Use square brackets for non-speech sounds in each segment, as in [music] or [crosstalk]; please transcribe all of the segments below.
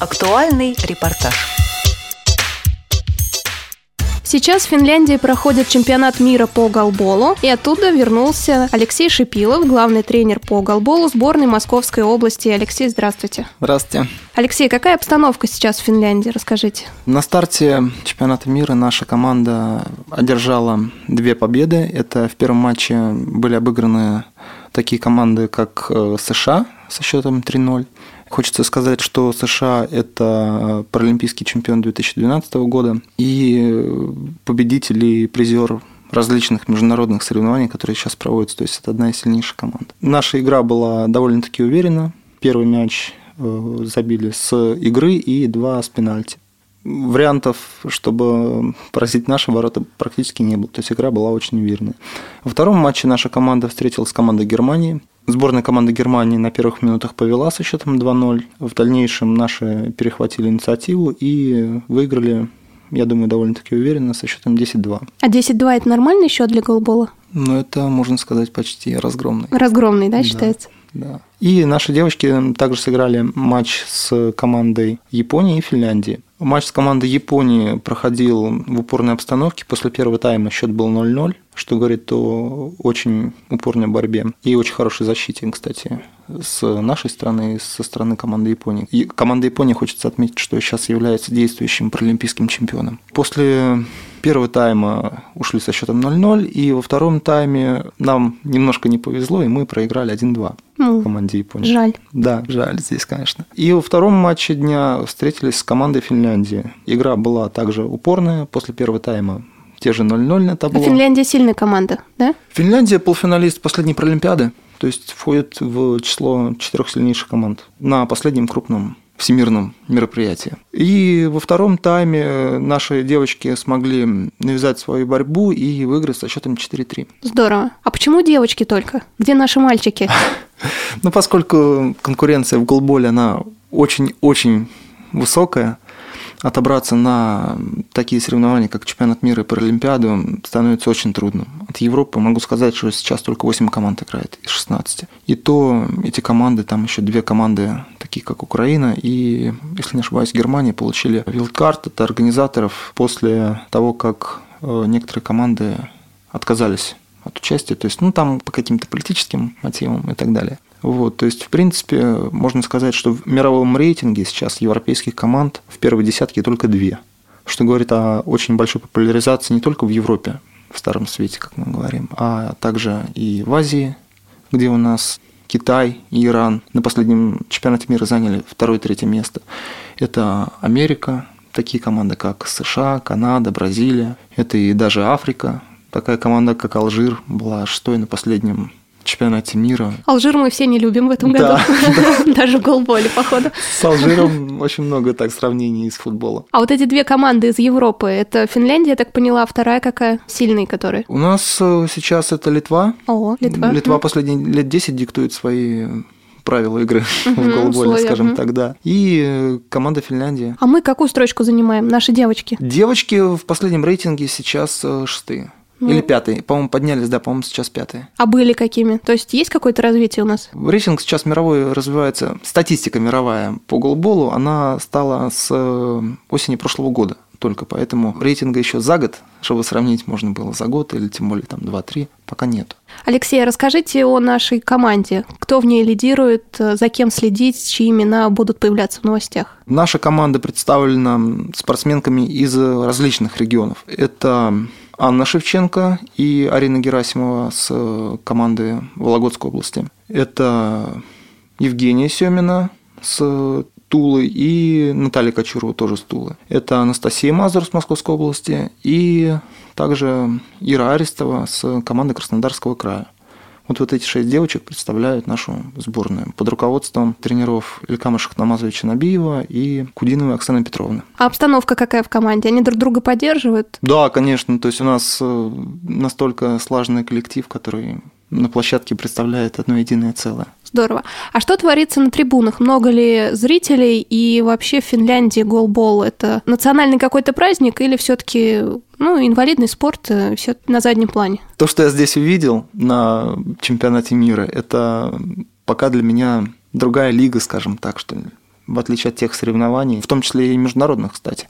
Актуальный репортаж. Сейчас в Финляндии проходит чемпионат мира по голболу, и оттуда вернулся Алексей Шипилов, главный тренер по голболу сборной Московской области. Алексей, здравствуйте. Здравствуйте. Алексей, какая обстановка сейчас в Финляндии? Расскажите. На старте чемпионата мира наша команда одержала две победы. Это в первом матче были обыграны такие команды, как э, США со счетом 3-0 Хочется сказать, что США – это паралимпийский чемпион 2012 года и победитель и призер различных международных соревнований, которые сейчас проводятся. То есть это одна из сильнейших команд. Наша игра была довольно-таки уверена. Первый мяч э, забили с игры и два с пенальти. Вариантов, чтобы поразить наши ворота, практически не было. То есть игра была очень уверенная. Во втором матче наша команда встретилась с командой Германии. Сборная команда Германии на первых минутах повела со счетом 2-0. В дальнейшем наши перехватили инициативу и выиграли, я думаю, довольно-таки уверенно со счетом 10-2. А 10-2 это нормальный счет для голбола? Ну, это, можно сказать, почти разгромный. Разгромный, да, считается? Да. И наши девочки также сыграли матч с командой Японии и Финляндии. Матч с командой Японии проходил в упорной обстановке. После первого тайма счет был 0-0, что говорит о очень упорной борьбе и очень хорошей защите, кстати, с нашей стороны и со стороны команды Японии. И команда Японии хочется отметить, что сейчас является действующим паралимпийским чемпионом. После первого тайма ушли со счетом 0-0, и во втором тайме нам немножко не повезло, и мы проиграли 1-2 ну, команде Японии. Жаль. Да, жаль здесь, конечно. И во втором матче дня встретились с командой Финляндии. Игра была также упорная. После первого тайма те же 0-0 на табло. А Финляндия сильная команда, да? Финляндия полуфиналист последней Паралимпиады, то есть входит в число четырех сильнейших команд на последнем крупном всемирном мероприятии. И во втором тайме наши девочки смогли навязать свою борьбу и выиграть со счетом 4-3. Здорово. А почему девочки только? Где наши мальчики? [laughs] Ну, поскольку конкуренция в голболе, она очень-очень высокая, отобраться на такие соревнования, как чемпионат мира и Паралимпиаду, становится очень трудно. От Европы могу сказать, что сейчас только 8 команд играет из 16. И то эти команды, там еще две команды, такие как Украина и, если не ошибаюсь, Германия, получили вилдкарт от организаторов после того, как э, некоторые команды отказались от участия, то есть, ну, там по каким-то политическим мотивам и так далее. Вот, то есть, в принципе, можно сказать, что в мировом рейтинге сейчас европейских команд в первой десятке только две, что говорит о очень большой популяризации не только в Европе, в Старом Свете, как мы говорим, а также и в Азии, где у нас Китай и Иран на последнем чемпионате мира заняли второе и третье место. Это Америка, такие команды, как США, Канада, Бразилия. Это и даже Африка. Такая команда, как Алжир, была шестой на последнем чемпионате мира. Алжир мы все не любим в этом году. Да. [laughs] Даже в голболе, походу. С Алжиром очень много так сравнений из футбола. А вот эти две команды из Европы, это Финляндия, я так поняла, вторая какая? Сильные которые? У нас э, сейчас это Литва. О, Литва. Литва последние лет 10 диктует свои правила игры [laughs] в голболе, скажем так, да. И э, команда Финляндии. А мы какую строчку занимаем, наши девочки? Девочки в последнем рейтинге сейчас э, шестые. Ну. Или пятый. По-моему, поднялись, да, по-моему, сейчас пятые. А были какими? То есть есть какое-то развитие у нас? Рейтинг сейчас мировой развивается. Статистика мировая по голболу, она стала с э, осени прошлого года только, поэтому рейтинга еще за год, чтобы сравнить можно было за год или тем более там 2-3, пока нет. Алексей, расскажите о нашей команде. Кто в ней лидирует, за кем следить, чьи имена будут появляться в новостях? Наша команда представлена спортсменками из различных регионов. Это Анна Шевченко и Арина Герасимова с э, команды Вологодской области. Это Евгения Семина с Тулы и Наталья Кочурова тоже с Тулы. Это Анастасия Мазур с Московской области и также Ира Арестова с команды Краснодарского края. Вот, вот эти шесть девочек представляют нашу сборную под руководством тренеров Илькама Шахнамазовича Набиева и Кудиновой Оксаны Петровны. А обстановка какая в команде? Они друг друга поддерживают? Да, конечно. То есть у нас э, настолько слаженный коллектив, который на площадке представляет одно единое целое. Здорово. А что творится на трибунах? Много ли зрителей? И вообще в Финляндии голбол – это национальный какой-то праздник или все таки ну, инвалидный спорт э, все на заднем плане? То, что я здесь увидел на чемпионате мира, это пока для меня другая лига, скажем так, что ли в отличие от тех соревнований, в том числе и международных, кстати,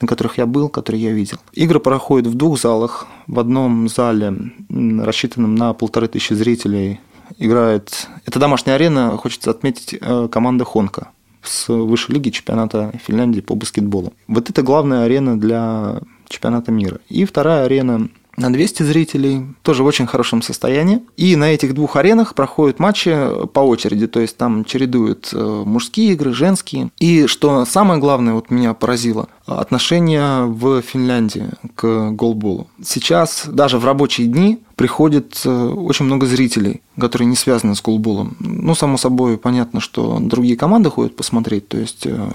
на которых я был, которые я видел. Игры проходят в двух залах. В одном зале, рассчитанном на полторы тысячи зрителей, играет... Это домашняя арена, хочется отметить, э, команда Хонка с высшей лиги чемпионата Финляндии по баскетболу. Вот это главная арена для чемпионата мира. И вторая арена на 200 зрителей, тоже в очень хорошем состоянии. И на этих двух аренах проходят матчи по очереди, то есть там чередуют э, мужские игры, женские. И что самое главное, вот меня поразило, отношение в Финляндии к голболу. Сейчас даже в рабочие дни приходит э, очень много зрителей, которые не связаны с голболом. Ну, само собой, понятно, что другие команды ходят посмотреть, то есть э,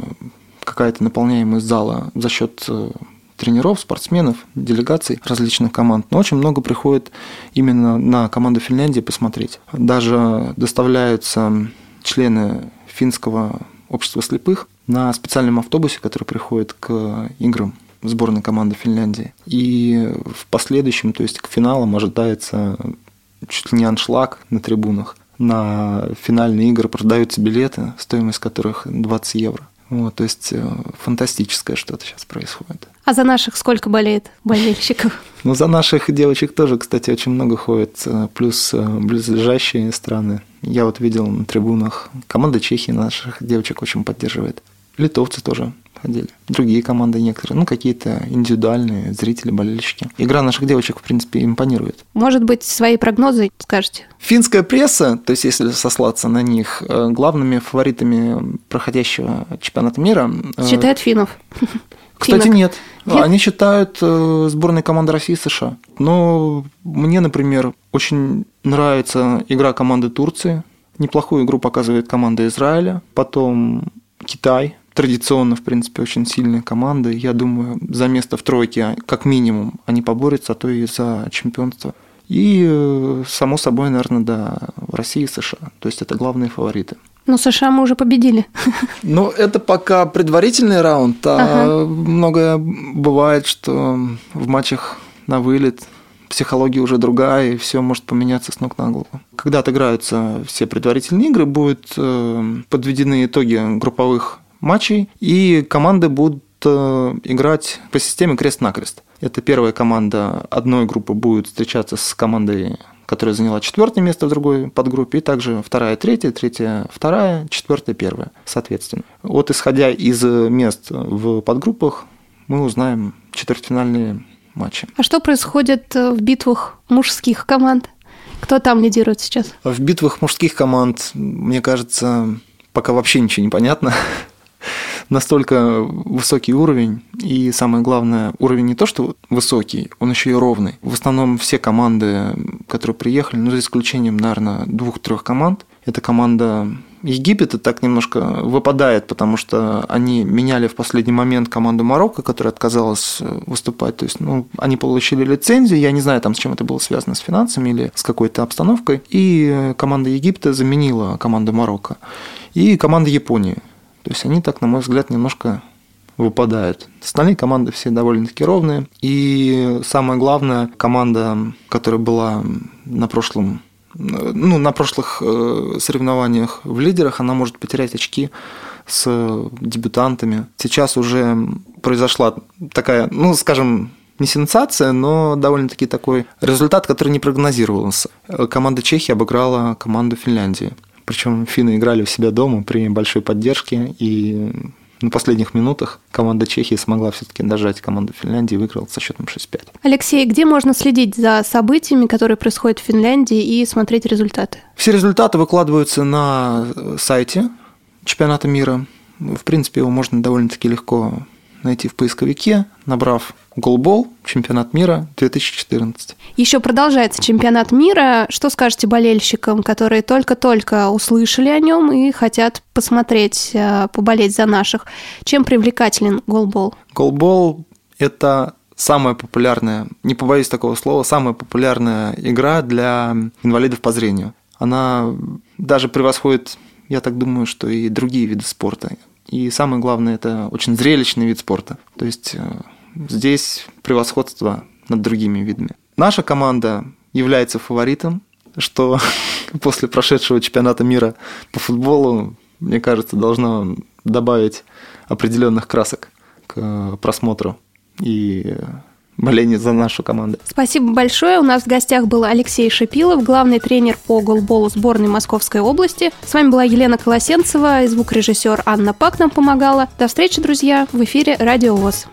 какая-то наполняемость зала за счет тренеров, спортсменов, делегаций различных команд. Но очень много приходит именно на команду Финляндии посмотреть. Даже доставляются члены финского общества слепых на специальном автобусе, который приходит к играм сборной команды Финляндии. И в последующем, то есть к финалам ожидается чуть ли не аншлаг на трибунах. На финальные игры продаются билеты, стоимость которых 20 евро. Вот, то есть э, фантастическое что-то сейчас происходит. А за наших сколько болеет болельщиков? [laughs] Ну, за наших девочек тоже, кстати, очень много ходит, э, плюс э, близлежащие страны. Я вот видел на трибунах, команда Чехии наших девочек очень поддерживает. Литовцы тоже ходили. Другие команды некоторые, ну, какие-то индивидуальные зрители, болельщики. Игра наших девочек, в принципе, импонирует. Может быть, свои прогнозы скажете? Финская пресса, то есть если сослаться на них, э, главными фаворитами проходящего чемпионата мира... Э, Считают финнов. Кстати, Финок. нет. нет. Они считают э, сборной команды России и США. Но мне, например, очень нравится игра команды Турции. Неплохую игру показывает команда Израиля. Потом Китай, традиционно, в принципе, очень сильная команда. Я думаю, за место в тройке, как минимум, они поборются, а то и за чемпионство. И, э, само собой, наверное, да, Россия и США. То есть это главные фавориты. Но США мы уже победили. [laughs] Ну, это пока предварительный раунд, а ага. многое бывает, что в матчах на вылет психология уже другая, и все может поменяться с ног на голову. Когда отыграются все предварительные игры, будут э, подведены итоги групповых матчей, и команды будут э, играть по системе крест-накрест. Это первая команда одной группы будет встречаться с командой, которая заняла четвертое место в другой подгруппе, и также вторая, третья, третья, вторая, четвертая, первая, соответственно. Вот исходя из мест в подгруппах, мы узнаем четвертьфинальные матчи. А что происходит в битвах мужских команд? Кто там лидирует сейчас? В битвах мужских команд, мне кажется, пока вообще ничего не понятно настолько высокий уровень, и самое главное, уровень не то, что высокий, он еще и ровный. В основном все команды, которые приехали, ну, за исключением, наверное, двух-трех команд, это команда Египет так немножко выпадает, потому что они меняли в последний момент команду Марокко, которая отказалась выступать. То есть, ну, они получили лицензию, я не знаю, там, с чем это было связано, с финансами или с какой-то обстановкой. И команда Египта заменила команду Марокко. И команда Японии. То есть они так, на мой взгляд, немножко выпадают. Остальные команды все довольно-таки ровные. И самое главное, команда, которая была на прошлом ну, на прошлых э, соревнованиях в лидерах она может потерять очки с дебютантами. Сейчас уже произошла такая, ну, скажем, не сенсация, но довольно-таки такой результат, который не прогнозировался. Команда Чехии обыграла команду Финляндии. Причем финны играли у себя дома при большой поддержке, и на последних минутах команда Чехии смогла все-таки дожать команду Финляндии и выиграла со счетом 6-5. Алексей, где можно следить за событиями, которые происходят в Финляндии, и смотреть результаты? Все результаты выкладываются на сайте чемпионата мира. В принципе, его можно довольно-таки легко найти в поисковике, набрав Голбол, чемпионат мира 2014. Еще продолжается чемпионат мира. Что скажете болельщикам, которые только-только услышали о нем и хотят посмотреть, э, поболеть за наших? Чем привлекателен голбол? Голбол – это самая популярная, не побоюсь такого слова, самая популярная игра для инвалидов по зрению. Она даже превосходит, я так думаю, что и другие виды спорта. И самое главное, это очень зрелищный вид спорта. То есть э, здесь превосходство над другими видами. Наша команда является фаворитом, что [laughs] после прошедшего чемпионата мира по футболу мне кажется, должно добавить определенных красок к просмотру и боление за нашу команду. Спасибо большое. У нас в гостях был Алексей Шипилов, главный тренер по голболу сборной Московской области. С вами была Елена Колосенцева, звукорежиссер Анна Пак нам помогала. До встречи, друзья, в эфире Радио ВОЗ.